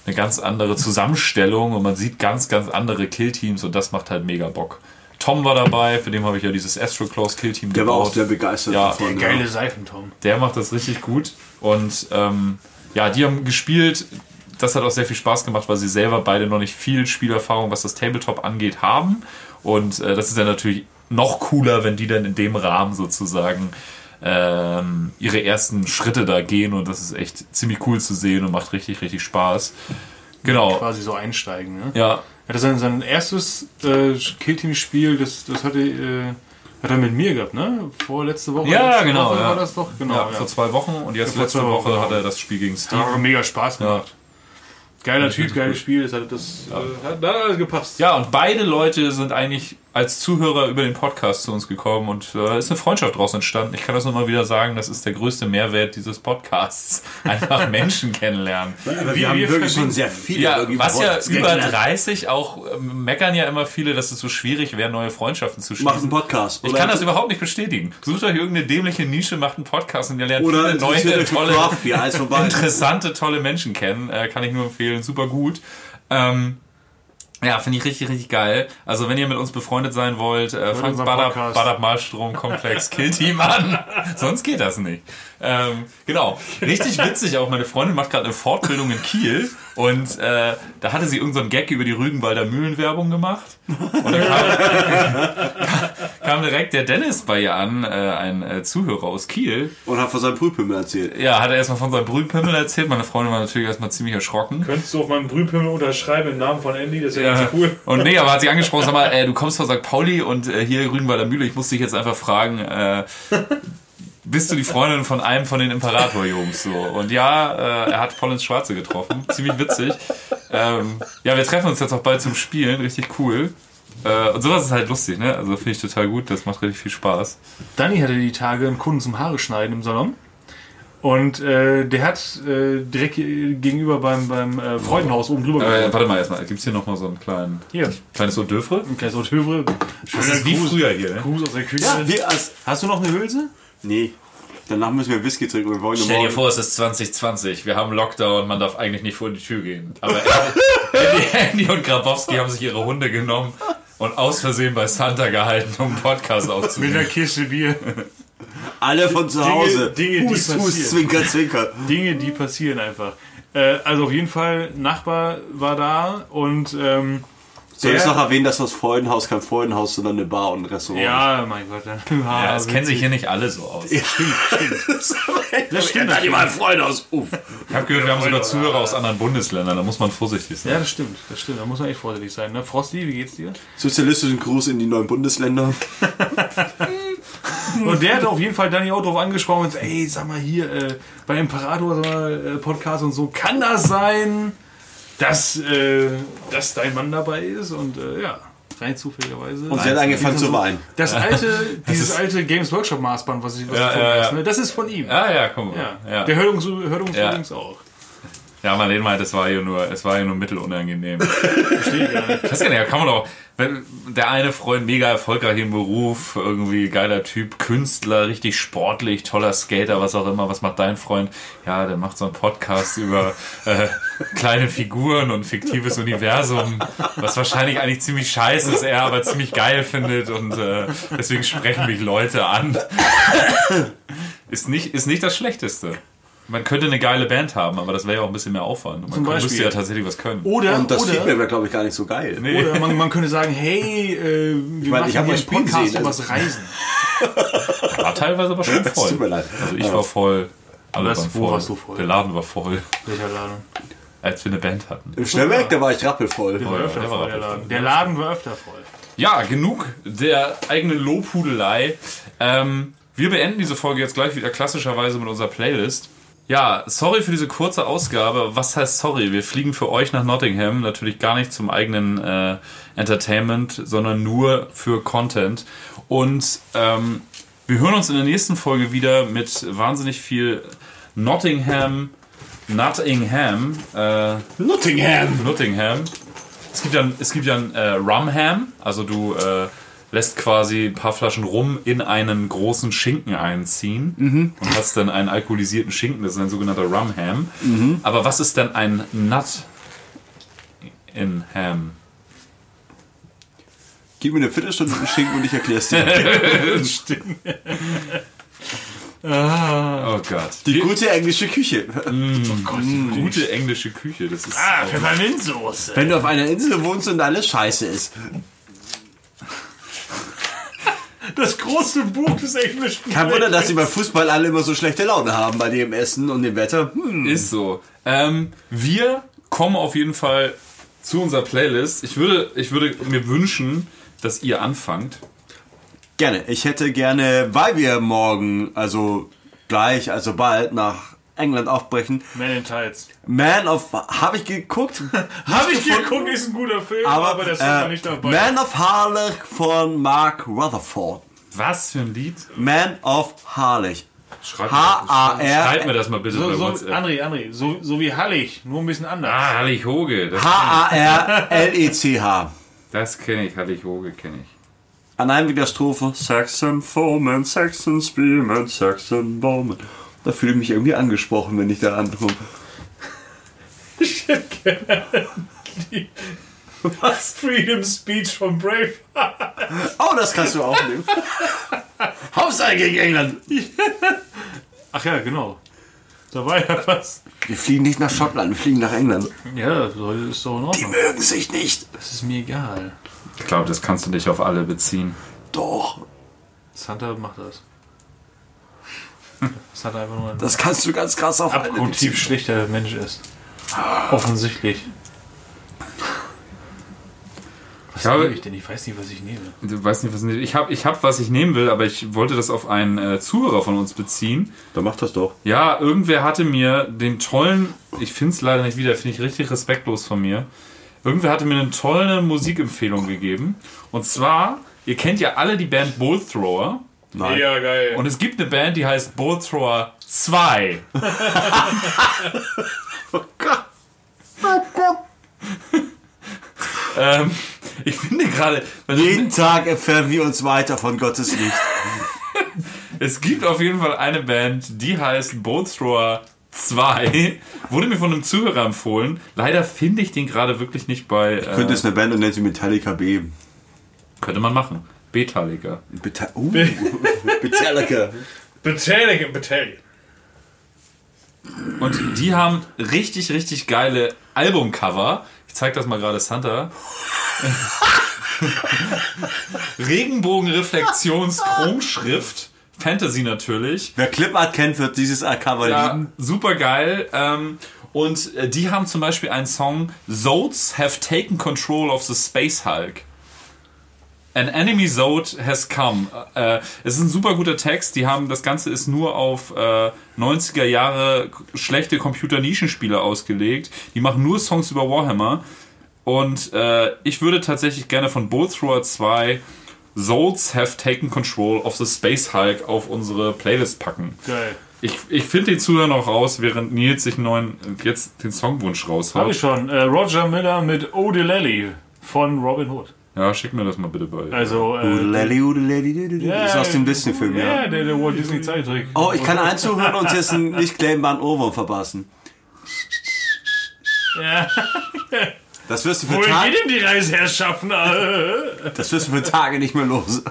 eine ganz andere Zusammenstellung und man sieht ganz, ganz andere Kill-Teams und das macht halt mega Bock. Tom war dabei, für den habe ich ja dieses Astro Claus Kill Team Der gebaut. war auch sehr begeistert ja, davon. Der geile Seifen-Tom. Der macht das richtig gut. Und ähm, ja, die haben gespielt. Das hat auch sehr viel Spaß gemacht, weil sie selber beide noch nicht viel Spielerfahrung, was das Tabletop angeht, haben. Und äh, das ist dann natürlich noch cooler, wenn die dann in dem Rahmen sozusagen ähm, ihre ersten Schritte da gehen. Und das ist echt ziemlich cool zu sehen und macht richtig, richtig Spaß. Genau. Quasi so einsteigen, ne? Ja, er hatte sein, sein erstes äh, Killteam-Spiel, das, das hatte, äh, hat er mit mir gehabt, ne? Vorletzte Woche. Ja, letzte genau. Woche ja. war das doch, genau. Ja, ja. Vor zwei Wochen und jetzt letzte Woche, Woche hat er das Spiel gegen Steve. Hat mega Spaß gemacht. Geiler Typ, geiles Spiel, das hat, das, äh, hat, hat alles gepasst. Ja, und beide Leute sind eigentlich als Zuhörer über den Podcast zu uns gekommen und äh, ist eine Freundschaft daraus entstanden. Ich kann das nur mal wieder sagen, das ist der größte Mehrwert dieses Podcasts. Einfach Menschen kennenlernen. Aber wir, wir haben wir wirklich schon sehr viele. Ja, was ja über 30 auch äh, meckern ja immer viele, dass es so schwierig wäre, neue Freundschaften zu schließen. Macht einen Podcast. Ich kann das überhaupt nicht bestätigen. Sucht euch irgendeine dämliche Nische, macht einen Podcast und ihr lernt oder viele neue, tolle, Beer, interessante, tolle Menschen kennen. Äh, kann ich nur empfehlen. Super gut. Ähm, ja, finde ich richtig, richtig geil. Also wenn ihr mit uns befreundet sein wollt, äh, fangt Badab, Badab Malstrom Komplex Kill Team an. Sonst geht das nicht. Ähm, genau. Richtig witzig auch. Meine Freundin macht gerade eine Fortbildung in Kiel und äh, da hatte sie irgendeinen so Gag über die Rügenwalder Mühlenwerbung gemacht. Und dann kam, kam, direkt der Dennis bei ihr an, äh, ein äh, Zuhörer aus Kiel. Und hat von seinem Brühpimmel erzählt. Ja, hat er erstmal von seinem Brühpimmel erzählt. Meine Freundin war natürlich erstmal ziemlich erschrocken. Könntest du auf meinem Brühpimmel unterschreiben im Namen von Andy? Das ja cool. Und nee, aber hat sie angesprochen, sag mal, äh, du kommst von St. Pauli und äh, hier Rügenwalder Mühle. Ich muss dich jetzt einfach fragen, äh, bist du die Freundin von einem von den Imperator-Jungs so. Und ja, äh, er hat voll ins Schwarze getroffen. Ziemlich witzig. Ähm, ja, wir treffen uns jetzt auch bald zum Spielen. Richtig cool. Äh, und sowas ist halt lustig, ne? Also finde ich total gut, das macht richtig viel Spaß. Danny hatte die Tage einen Kunden zum Haare schneiden im Salon. Und äh, der hat äh, direkt gegenüber beim, beim äh, Freudenhaus oben drüber Äh, warte mal erstmal, gibt es hier nochmal so einen kleinen, Hier, kleines d'oeuvre? ein kleines. Das ist wie früher hier, ne? Gruß aus der Küche. Ja, wir als. Hast du noch eine Hülse? Nee. Danach müssen wir Whisky trinken. Wir wollen Stell dir vor, es ist 2020, wir haben Lockdown, man darf eigentlich nicht vor die Tür gehen. Aber Andy und Grabowski haben sich ihre Hunde genommen und aus Versehen bei Santa gehalten, um einen Podcast Mit aufzunehmen. einer Kiste Bier. Alle von zu Hause. Dinge, die Hus, Hus, passieren. Zwinker, Zwinker. Dinge, die passieren einfach. Äh, also auf jeden Fall, Nachbar war da und ähm, Soll ich noch erwähnen, dass das Freudenhaus kein Freudenhaus, sondern eine Bar und ein Restaurant ja, mein Gott. Dann, Ja, es kennen sich hier nicht alle so aus. Stimmt, stimmt. ist? Das stimmt. Ja, die mal ein Freudenhaus. Uff. Ich habe gehört, wir haben sogar Zuhörer aus anderen Bundesländern, da muss man vorsichtig sein. Ja, das stimmt, das stimmt. Da muss man echt vorsichtig sein. Ne? Frosty, wie geht's dir? Sozialistischen Gruß in die neuen Bundesländer. Und der hat auf jeden Fall Danny auch drauf angesprochen und gesagt, ey, sag mal hier, äh, bei Imperator mal, äh, Podcast und so, kann das sein, dass, äh, dass dein Mann dabei ist? Und äh, ja, rein zufälligerweise. Und sie hat angefangen zu weinen. Das alte, dieses alte Games Workshop Maßband, was ich was Ja, ja, ja. ne? das ist von ihm. Ah ja, komm Ja. mal. Ja. Der hört uns, hört uns Ja. übrigens auch. Ja, Marlene meint, es war hier nur, es war hier nur mittelunangenehm. Verstehe ich gar nicht. Ich weiß gar nicht, da kann man doch, wenn der eine Freund mega erfolgreich im Beruf, irgendwie geiler Typ, Künstler, richtig sportlich, toller Skater, was auch immer, was macht dein Freund? Ja, der macht so einen Podcast über äh, kleine Figuren und fiktives Universum, was wahrscheinlich eigentlich ziemlich scheiße ist, er aber ziemlich geil findet und äh, deswegen sprechen mich Leute an. ist, nicht, ist nicht das Schlechteste. Man könnte eine geile Band haben, aber das wäre ja auch ein bisschen mehr Aufwand. Und man Zum müsste Beispiel. ja tatsächlich was können. Oder, Und das oder, Feedback war, glaube ich, gar nicht so geil. Nee. oder man, man könnte sagen, hey, äh, wir meine, machen ich hier einen Podcast sehen, übers also- Reisen. War teilweise aber schon voll. tut mir leid. Also ich war voll. Alle waren voll. warst du voll? Der Laden war voll, Welcher Laden? als wir eine Band hatten. Im Schnellwerk, da war ich rappelvoll. Der war ja, öfter der war voll, der rappelvoll. Laden. Der Laden war öfter voll. Ja, genug der eigenen Lobhudelei. Ähm, wir beenden diese Folge jetzt gleich wieder klassischerweise mit unserer Playlist. Ja, sorry für diese kurze Ausgabe. Was heißt sorry? Wir fliegen für euch nach Nottingham. Natürlich gar nicht zum eigenen äh, Entertainment, sondern nur für Content. Und ähm, wir hören uns in der nächsten Folge wieder mit wahnsinnig viel Nottingham, Nottingham, äh, Nottingham. Nottingham. Es gibt ja, es gibt ja ein äh, Rumham, also du äh, lässt quasi ein paar Flaschen Rum in einen großen Schinken einziehen und hast dann einen alkoholisierten Schinken, das ist ein sogenannter Rumham. Aber was ist denn ein Nut in Ham? Gib mir eine Viertelstunde einen Schinken und ich erklär's dir. Oh Gott. Die gute englische Küche. gute englische Küche, das ist Ah, Pfefferminzsoße. Wenn du auf einer Insel wohnst und alles scheiße ist. Das große Buch des Englischen. Kein Wunder, dass sie beim Fußball alle immer so schlechte Laune haben bei dem Essen und dem Wetter. Hm. Ist so. Ähm, wir kommen auf jeden Fall zu unserer Playlist. Ich würde, ich würde mir wünschen, dass ihr anfangt. Gerne. Ich hätte gerne, weil wir morgen, also gleich, also bald nach England aufbrechen, Man in Tights. Man of, habe ich geguckt, Habe ich geguckt, ist ein guter Film, aber, aber, der Song war äh, nicht dabei. Man of Harlech von Mark Rutherford. Was für ein Lied? Man of Harlech. Schreib, H-A-R- schreib mir das mal bitte so, bei so, WhatsApp. André, André, so, so wie Hallig, nur ein bisschen anders. Ah, Hallig Hoge. H-A-R-L-E-C-H. das kenne ich. Hallig Hoge kenne ich. An einem wieder Strophe. Saxon Foreman, Saxon Spearman, Saxon Bowman. Da fühle ich mich irgendwie angesprochen, wenn ich da ankomme. Was? Freedom Speech von Brave. Oh, das kannst du auch nehmen. Hauptsache gegen England. Ach ja, genau. Da war ja was. Wir fliegen nicht nach Schottland, wir fliegen nach England. Ja, so ist doch in Die Ordnung. mögen sich nicht. Das ist mir egal. Ich glaube, das kannst du nicht auf alle beziehen. Doch, Santa macht das. Santa einfach nur das kannst du ganz krass auf abgrundtief schlechter Mensch ist. Offensichtlich. Was Ich habe- nehme ich denn? Ich weiß nicht, was ich nehme. Du weißt nicht, was ich habe. Ich habe, was ich nehmen will, aber ich wollte das auf einen äh, Zuhörer von uns beziehen. Dann mach das doch. Ja, irgendwer hatte mir den tollen, ich finde es leider nicht wieder, finde ich richtig respektlos von mir, Irgendwer hatte mir eine tolle Musikempfehlung gegeben. Und zwar, ihr kennt ja alle die Band Bull Thrower. Nein. Ja, geil. Und es gibt eine Band, die heißt Bull Thrower 2. ähm, ich finde gerade, Jeden Tag erfahren wir uns weiter von Gottes Licht. es gibt auf jeden Fall eine Band, die heißt Bull Thrower 2. Wurde mir von einem Zuhörer empfohlen. Leider finde ich den gerade wirklich nicht bei. Äh, Könnte es eine Band und nennt sie Metallica B. könnte man machen. Betalica. Beta uh, Metallica. Battalion, Battalion. Und die haben richtig, richtig geile Albumcover. Ich zeig das mal gerade Santa. Regenbogenreflexions-Chromschrift. Fantasy natürlich. Wer Clipart kennt, wird dieses Cover Ja, lieben. super geil. Ähm, und äh, die haben zum Beispiel einen Song Zodes have taken control of the Space Hulk. An enemy Zode has come. Äh, es ist ein super guter Text. Die haben das Ganze ist nur auf äh, 90er Jahre schlechte Computer-Nischenspiele ausgelegt. Die machen nur Songs über Warhammer. Und äh, ich würde tatsächlich gerne von Bull Thrower 2 Zodes have taken control of the Space Hulk auf unsere Playlist packen. Geil. Ich, ich finde den Zuhörer noch raus, während Nils sich neuen, jetzt den Songwunsch Habe raushaut. ich schon. Äh, Roger Miller mit Odelelli von Robin Hood. Ja, schick mir das mal bitte bei. Also, äh, Udeleli, udeleli, udeleli. ja, Das ist aus dem Disney-Film, ja. Ja, der, der Walt Disney Zeichentrick. Oh, ich kann einen zuhören und jetzt einen nicht claimbaren Ohrwurm verpassen. Ja. Das wirst du für Wohin Tage, geht denn die Reiseherrschaften? Äh. das wirst du für Tage nicht mehr los.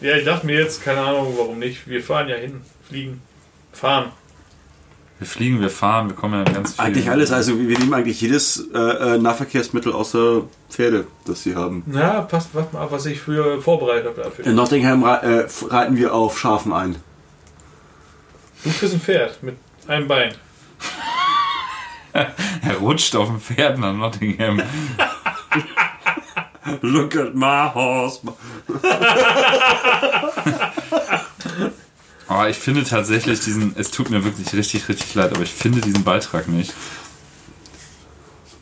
Ja, ich dachte mir jetzt, keine Ahnung, warum nicht. Wir fahren ja hin. Fliegen. Fahren. Wir fliegen, wir fahren, wir kommen ja ganz viel. Eigentlich alles, also wir nehmen eigentlich jedes äh, äh, Nahverkehrsmittel außer Pferde, das sie haben. Na, passt, warte mal ab, was ich früher vorbereitet habe dafür. In Nottingham äh, reiten wir auf Schafen ein. Du kriegst ein Pferd mit einem Bein. Er rutscht auf dem Pferd nach Nottingham. Look at my horse. Aber Ah, ich finde tatsächlich diesen, es tut mir wirklich richtig, richtig leid, aber ich finde diesen Beitrag nicht.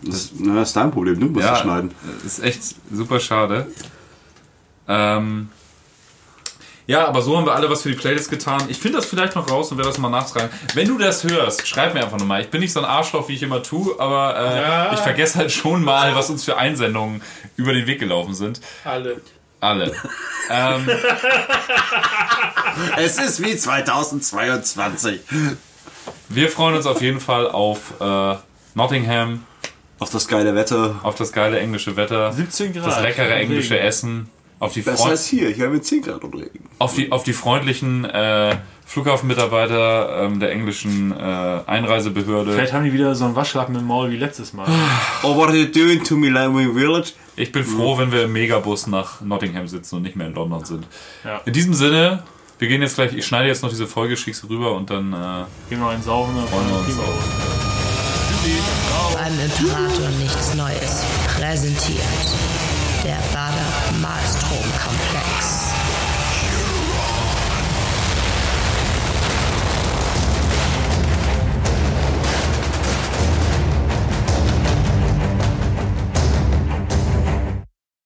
Das, na, das ist dein Problem, du musst es schneiden. Ist echt super schade. Ähm, ja, aber so haben wir alle was für die Playlist getan. Ich finde das vielleicht noch raus und werde das mal nachtragen. Wenn du das hörst, schreib mir einfach nochmal. Ich bin nicht so ein Arschloch, wie ich immer tue, aber äh, Ja. ich vergesse halt schon mal, was uns für Einsendungen über den Weg gelaufen sind. Alle. Alle. ähm, Es ist wie 2022. wir freuen uns auf jeden Fall auf äh, Nottingham, Auf das geile Wetter. auf das geile englische Wetter, 17 Grad. das leckere Regen. englische Essen, auf die, Besser Freund als hier. Hier haben wir 10 Grad und Regen. auf die, auf die freundlichen äh, Flughafenmitarbeiter ähm, der englischen äh, Einreisebehörde. Vielleicht haben die wieder so einen Waschlappen im Maul wie letztes Mal. Oh, what are you doing to me, Laming Village? Ich bin froh, wenn wir im Megabus nach Nottingham sitzen und nicht mehr in London sind. Ja. In diesem Sinne, wir gehen jetzt gleich, ich schneide jetzt noch diese Folge, schick's rüber und dann äh, Gehen wir einen saufen. dann freuen wir uns. Beim Imperator nichts Neues präsentiert. Der Bader Malstrom Komplex.